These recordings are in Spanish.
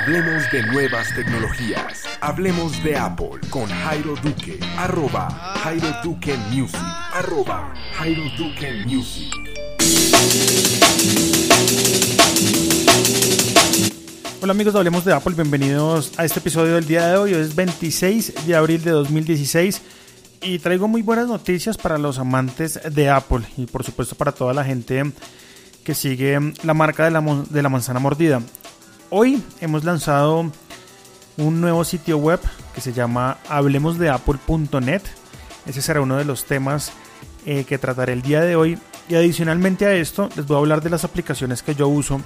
Hablemos de nuevas tecnologías. Hablemos de Apple con Jairo Duque. Arroba Jairo Duque Music. Arroba Jairo Duque Music. Hola amigos Hablemos de Apple, bienvenidos a este episodio del día de hoy. Hoy es 26 de abril de 2016 y traigo muy buenas noticias para los amantes de Apple y por supuesto para toda la gente que sigue la marca de la, de la manzana mordida. Hoy hemos lanzado un nuevo sitio web que se llama hablemosdeapple.net. Ese será uno de los temas eh, que trataré el día de hoy. Y adicionalmente a esto, les voy a hablar de las aplicaciones que yo uso.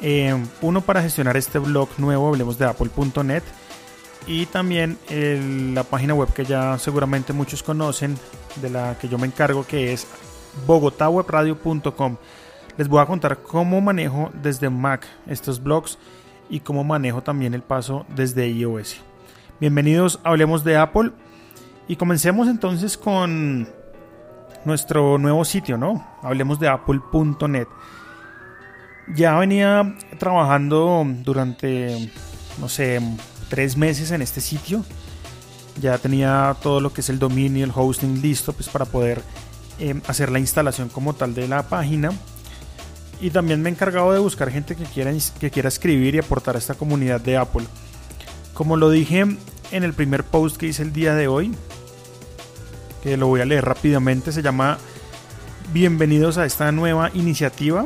Eh, uno para gestionar este blog nuevo, hablemosdeapple.net. Y también la página web que ya seguramente muchos conocen, de la que yo me encargo, que es bogotawebradio.com. Les voy a contar cómo manejo desde Mac estos blogs y cómo manejo también el paso desde iOS. Bienvenidos Hablemos de Apple y comencemos entonces con nuestro nuevo sitio, ¿no? Hablemos de apple.net. Ya venía trabajando durante, no sé, tres meses en este sitio. Ya tenía todo lo que es el dominio, el hosting listo, pues para poder eh, hacer la instalación como tal de la página. Y también me he encargado de buscar gente que quiera, que quiera escribir y aportar a esta comunidad de Apple. Como lo dije en el primer post que hice el día de hoy, que lo voy a leer rápidamente, se llama Bienvenidos a esta nueva iniciativa.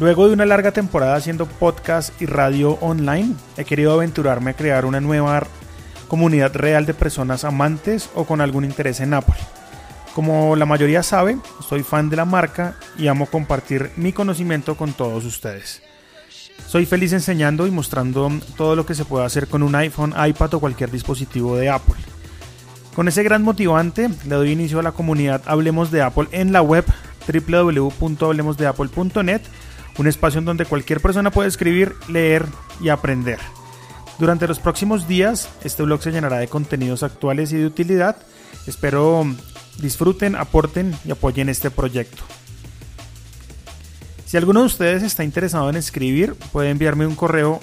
Luego de una larga temporada haciendo podcast y radio online, he querido aventurarme a crear una nueva comunidad real de personas amantes o con algún interés en Apple. Como la mayoría sabe, soy fan de la marca y amo compartir mi conocimiento con todos ustedes. Soy feliz enseñando y mostrando todo lo que se puede hacer con un iPhone, iPad o cualquier dispositivo de Apple. Con ese gran motivante, le doy inicio a la comunidad Hablemos de Apple en la web www.hablemosdeapple.net, un espacio en donde cualquier persona puede escribir, leer y aprender. Durante los próximos días, este blog se llenará de contenidos actuales y de utilidad. Espero disfruten, aporten y apoyen este proyecto. Si alguno de ustedes está interesado en escribir, puede enviarme un correo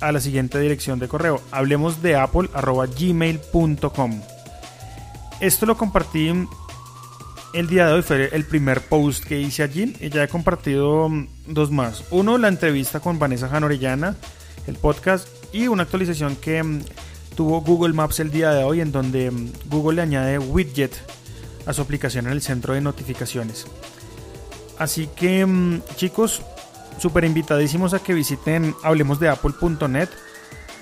a la siguiente dirección de correo: hablemos de apple@gmail.com. Esto lo compartí el día de hoy, fue el primer post que hice allí y ya he compartido dos más. Uno, la entrevista con Vanessa Janorellana, el podcast, y una actualización que tuvo Google Maps el día de hoy en donde mm, Google le añade widget a su aplicación en el centro de notificaciones. Así que mm, chicos, súper invitadísimos a que visiten hablemosdeapple.net.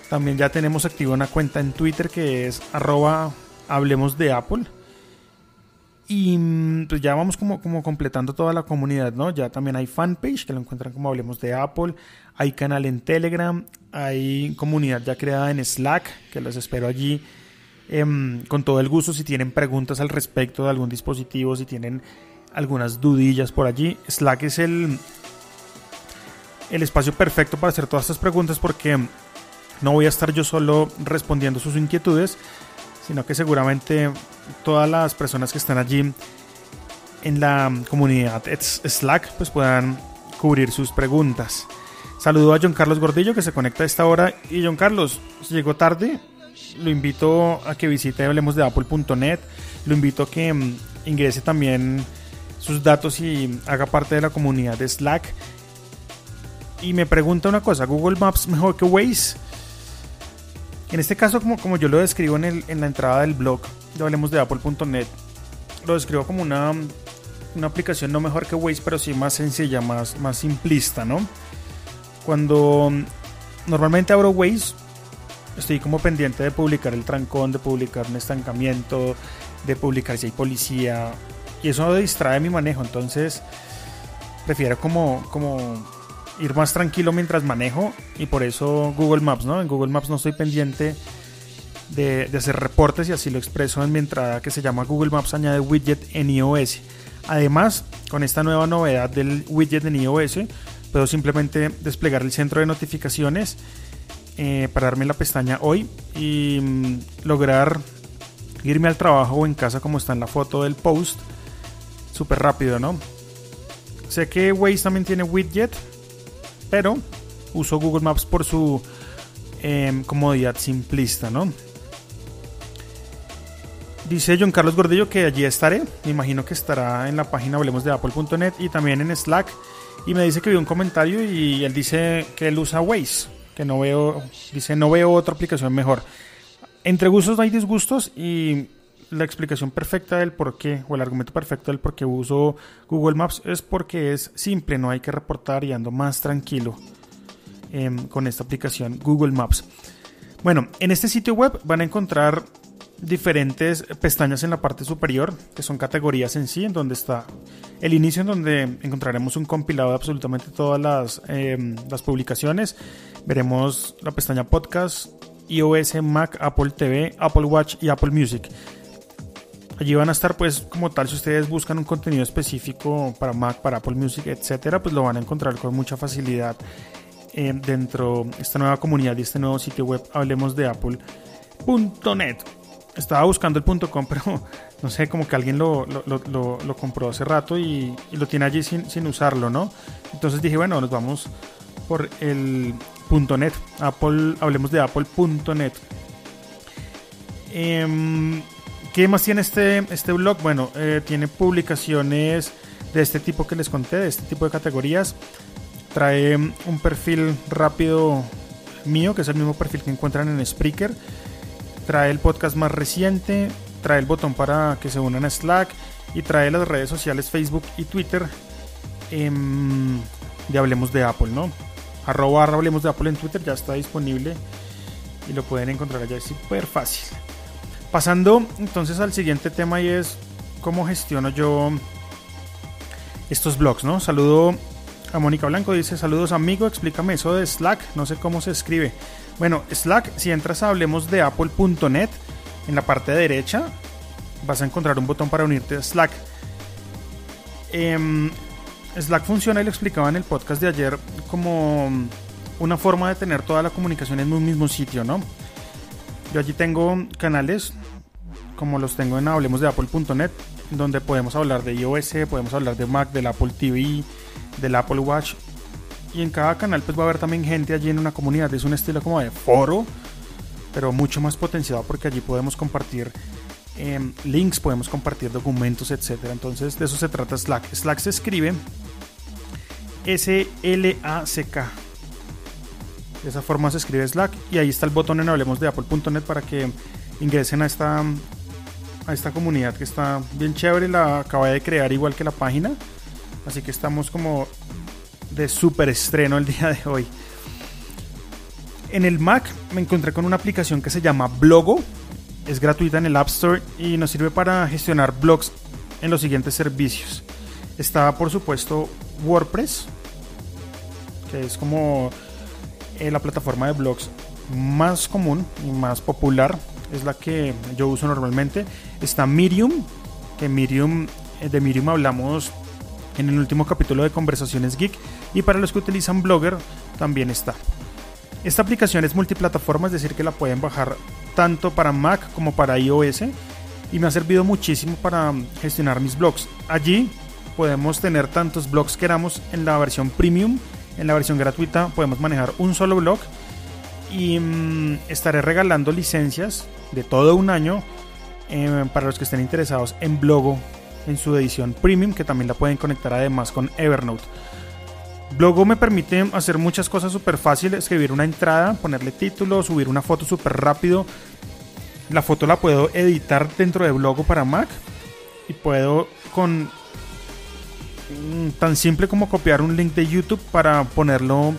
También ya tenemos activa una cuenta en Twitter que es arroba. Y mm, pues ya vamos como, como completando toda la comunidad, ¿no? Ya también hay fanpage que lo encuentran como Hablemos de Apple. Hay canal en Telegram. Hay comunidad ya creada en Slack, que los espero allí em, con todo el gusto. Si tienen preguntas al respecto de algún dispositivo, si tienen algunas dudillas por allí. Slack es el, el espacio perfecto para hacer todas estas preguntas porque no voy a estar yo solo respondiendo sus inquietudes, sino que seguramente todas las personas que están allí en la comunidad Slack pues puedan cubrir sus preguntas. Saludo a John Carlos Gordillo que se conecta a esta hora. Y John Carlos, si llegó tarde, lo invito a que visite hablemos de apple.net. Lo invito a que mm, ingrese también sus datos y haga parte de la comunidad de Slack. Y me pregunta una cosa, ¿Google Maps mejor que Waze? En este caso, como, como yo lo describo en, el, en la entrada del blog de hablemos de apple.net, lo describo como una, una aplicación no mejor que Waze, pero sí más sencilla, más, más simplista, ¿no? Cuando normalmente abro Waze, estoy como pendiente de publicar el trancón, de publicar un estancamiento, de publicar si hay policía. Y eso distrae mi manejo. Entonces prefiero como, como ir más tranquilo mientras manejo. Y por eso Google Maps, ¿no? En Google Maps no estoy pendiente de, hacer reportes y así lo expreso en mi entrada que se llama Google Maps añade widget en iOS. Además, con esta nueva novedad del widget en iOS, puedo simplemente desplegar el centro de notificaciones eh, para darme la pestaña hoy y mm, lograr irme al trabajo o en casa como está en la foto del post súper rápido, ¿no? Sé que Waze también tiene widget, pero uso Google Maps por su em, comodidad simplista, ¿no? Dice John Carlos Gordillo que allí estaré. Me imagino que estará en la página hablemos de apple.net y también en Slack. Y me dice que vio un comentario y él dice que él usa Waze. Que no veo, dice, no veo otra aplicación mejor. Entre gustos no hay disgustos y la explicación perfecta del por qué, o el argumento perfecto del por qué uso Google Maps es porque es simple, no hay que reportar y ando más tranquilo em, con esta aplicación Google Maps. Bueno, en este sitio web van a encontrar diferentes pestañas en la parte superior, que son categorías en sí, en donde está el inicio, en donde encontraremos un compilado de absolutamente todas las, em, las publicaciones. Veremos la pestaña podcast, iOS, Mac, Apple TV, Apple Watch y Apple Music. Allí van a estar, pues, como tal, si ustedes buscan un contenido específico para Mac, para Apple Music, etcétera, pues lo van a encontrar con mucha facilidad em, dentro de esta nueva comunidad y este nuevo sitio web. Hablemos de Apple.net estaba buscando el .com, pero no sé, como que alguien lo, compró hace rato y, lo tiene allí sin, usarlo, ¿no? Entonces dije, bueno, nos vamos por el .net, Apple, hablemos de apple.net. Em, ¿Qué más tiene este, este blog? Bueno, eh, tiene publicaciones de este tipo que les conté, de este tipo de categorías. Trae un perfil rápido mío, que es el mismo perfil que encuentran en Spreaker trae el podcast más reciente, trae el botón para que se unan a Slack y trae las redes sociales Facebook y Twitter em, de Hablemos de Apple, ¿no? Arroba Hablemos de Apple en Twitter ya está disponible y lo pueden encontrar allá, es súper fácil. Pasando entonces al siguiente tema y es cómo gestiono yo estos blogs, ¿no? Saludo a Mónica Blanco, dice saludos amigo, explícame eso de Slack, no sé cómo se escribe. Bueno, Slack, si entras a hablemos de apple.net, en la parte derecha vas a encontrar un botón para unirte a Slack. Em, Slack funciona y lo explicaba en el podcast de ayer como una forma de tener toda la comunicación en un mismo sitio, ¿no? Yo allí tengo canales como los tengo en hablemos de apple.net, donde podemos hablar de iOS, podemos hablar de Mac, del Apple TV, del Apple Watch y en cada canal pues va a haber también gente allí en una comunidad. Es un estilo como de foro, pero mucho más potenciado porque allí podemos compartir em, links, podemos compartir documentos, etcétera. Entonces de eso se trata Slack. Slack se escribe S-L-A-C-K. De esa forma se escribe Slack y ahí está el botón en hablemos de apple.net para que ingresen a esta a esta comunidad que está bien chévere, la acaba de crear igual que la página. Así que estamos como de super estreno el día de hoy. En el Mac me encontré con una aplicación que se llama Blogo. Es gratuita en el App Store y nos sirve para gestionar blogs en los siguientes servicios. Está por supuesto WordPress, que es como eh, la plataforma de blogs más común y más popular. Es la que yo uso normalmente. Está Medium, que Medium, eh, de Medium hablamos en el último capítulo de Conversaciones Geek y para los que utilizan Blogger también está. Esta aplicación es multiplataforma, es decir, que la pueden bajar tanto para Mac como para iOS y me ha servido muchísimo para gestionar mis blogs. Allí podemos tener tantos blogs queramos en la versión premium, en la versión gratuita podemos manejar un solo blog y mm, estaré regalando licencias de todo un año eh, para los que estén interesados en Blogo en su edición premium que también la pueden conectar además con Evernote. Blogo me permite hacer muchas cosas súper fáciles, escribir una entrada, ponerle título, subir una foto súper rápido. La foto la puedo editar dentro de Blogo para Mac y puedo con tan simple como copiar un link de YouTube para ponerlo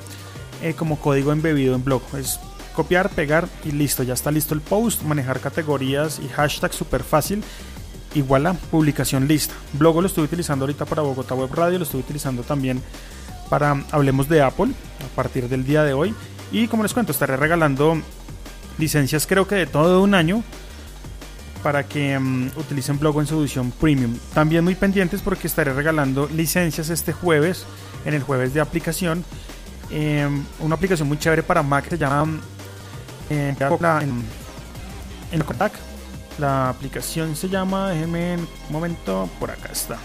eh, como código embebido en Blogo. Es copiar, pegar y listo, ya está listo el post, manejar categorías y hashtags súper fácil igual a publicación lista. Blogo lo estoy utilizando ahorita para Bogotá Web Radio, lo estoy utilizando también para Hablemos de Apple a partir del día de hoy. Y como les cuento, estaré regalando licencias creo que de todo un año para que mm, utilicen Blogo en su edición premium. También muy pendientes porque estaré regalando licencias este jueves, en el jueves de aplicación. Em, una aplicación muy chévere para Mac se llama eh, en, en, la aplicación se llama, déjenme un momento, por acá está.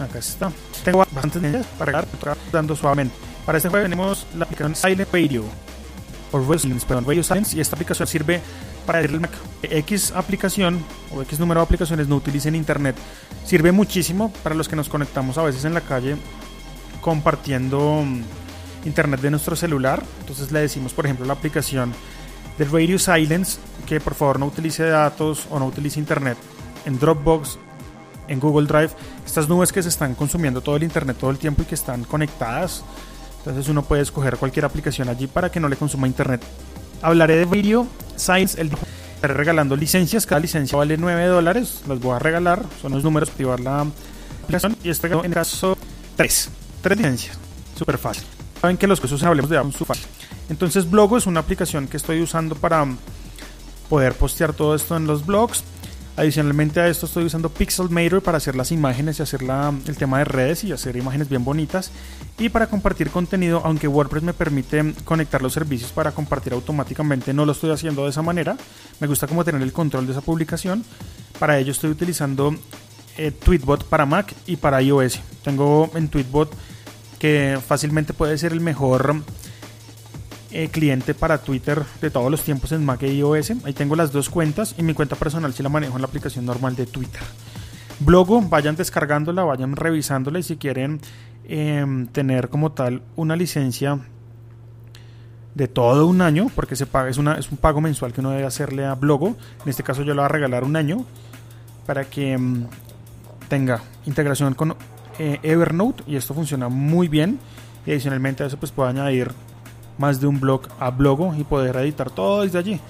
Acá está. Tengo bastantes para dar dando suavemente. Para este juego tenemos la aplicación Silent Radio, o Radio Silence, perdón, Radio Silence, y esta aplicación sirve para decirle que X aplicación o X número de aplicaciones no utilicen internet. Sirve muchísimo para los que nos conectamos a veces en la calle compartiendo mm, internet de nuestro celular. Entonces le decimos, por ejemplo, la aplicación de Radio Silence que por favor no utilice datos o no utilice internet en Dropbox, en Google Drive, estas nubes que se están consumiendo todo el internet todo el tiempo y que están conectadas. Entonces uno puede escoger cualquier aplicación allí para que no le consuma internet. Hablaré de Video Science el estaré regalando licencias, cada licencia vale 9 dólares, las voy a regalar, son los números activar la aplicación y este en caso 3, 3 licencias, súper fácil. Saben que los cursos hablemos de Amazon fácil. Entonces Blogo es una aplicación que estoy usando para poder postear todo esto en los blogs. Adicionalmente a esto estoy usando Pixelmator para hacer las imágenes y hacer el tema de redes y hacer imágenes bien bonitas. Y para compartir contenido, aunque WordPress me permite conectar los servicios para compartir automáticamente, no lo estoy haciendo de esa manera. Me gusta como tener el control de esa publicación. Para ello estoy utilizando eh, Tweetbot para Mac y para iOS. Tengo en Tweetbot que fácilmente puede ser el mejor eh, cliente para Twitter de todos los tiempos en Mac e iOS. Ahí tengo las dos cuentas y mi cuenta personal si la manejo en la aplicación normal de Twitter. Blogo, vayan descargándola, vayan revisándola y si quieren em, tener como tal una licencia de todo un año, porque se paga, es un pago mensual que uno debe hacerle a Blogo. En este caso yo le voy a regalar un año para que em, tenga integración con eh, Evernote y esto funciona muy bien. Y adicionalmente a eso pues puedo añadir más de un blog a Blogo y poder editar todo desde allí.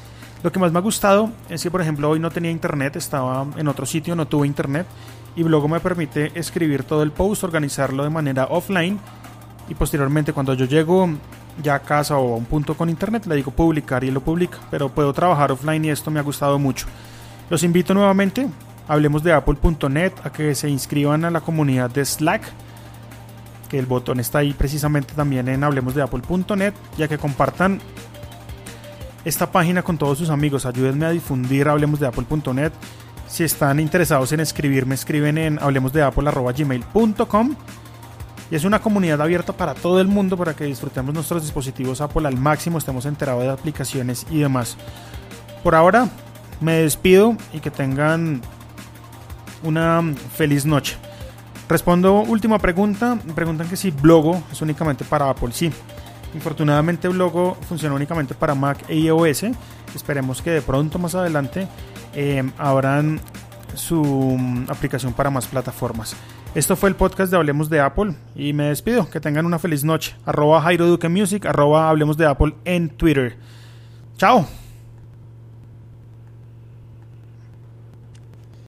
Lo que más me ha gustado es que, por ejemplo, hoy no tenía internet, estaba en otro sitio, no tuve internet y Blogo me permite escribir todo el post, organizarlo de manera offline y posteriormente cuando yo llego ya a casa o a un punto con internet le digo publicar y lo publica, pero puedo trabajar offline y esto me ha gustado mucho. Los invito nuevamente, hablemos de apple.net, a que se inscriban a la comunidad de Slack el botón está ahí precisamente también en hablemosdeapple.net, ya que compartan esta página con todos sus amigos. Ayúdenme a difundir hablemosdeapple.net. Si están interesados en escribirme, escriben en hablemosdeapple.gmail.com. Y es una comunidad abierta para todo el mundo para que disfrutemos nuestros dispositivos Apple al máximo, estemos enterados de aplicaciones y demás. Por ahora, me despido y que tengan una feliz noche. Respondo última pregunta. Preguntan que si Blogo es únicamente para Apple. Sí. Infortunadamente Blogo funciona únicamente para Mac e iOS. Esperemos que de pronto más adelante eh, su mm, aplicación para más plataformas. Esto fue el podcast de Hablemos de Apple y me despido. Que tengan una feliz noche. Arroba Jairo Duque Music, arroba Hablemos de Apple en Twitter. Chao.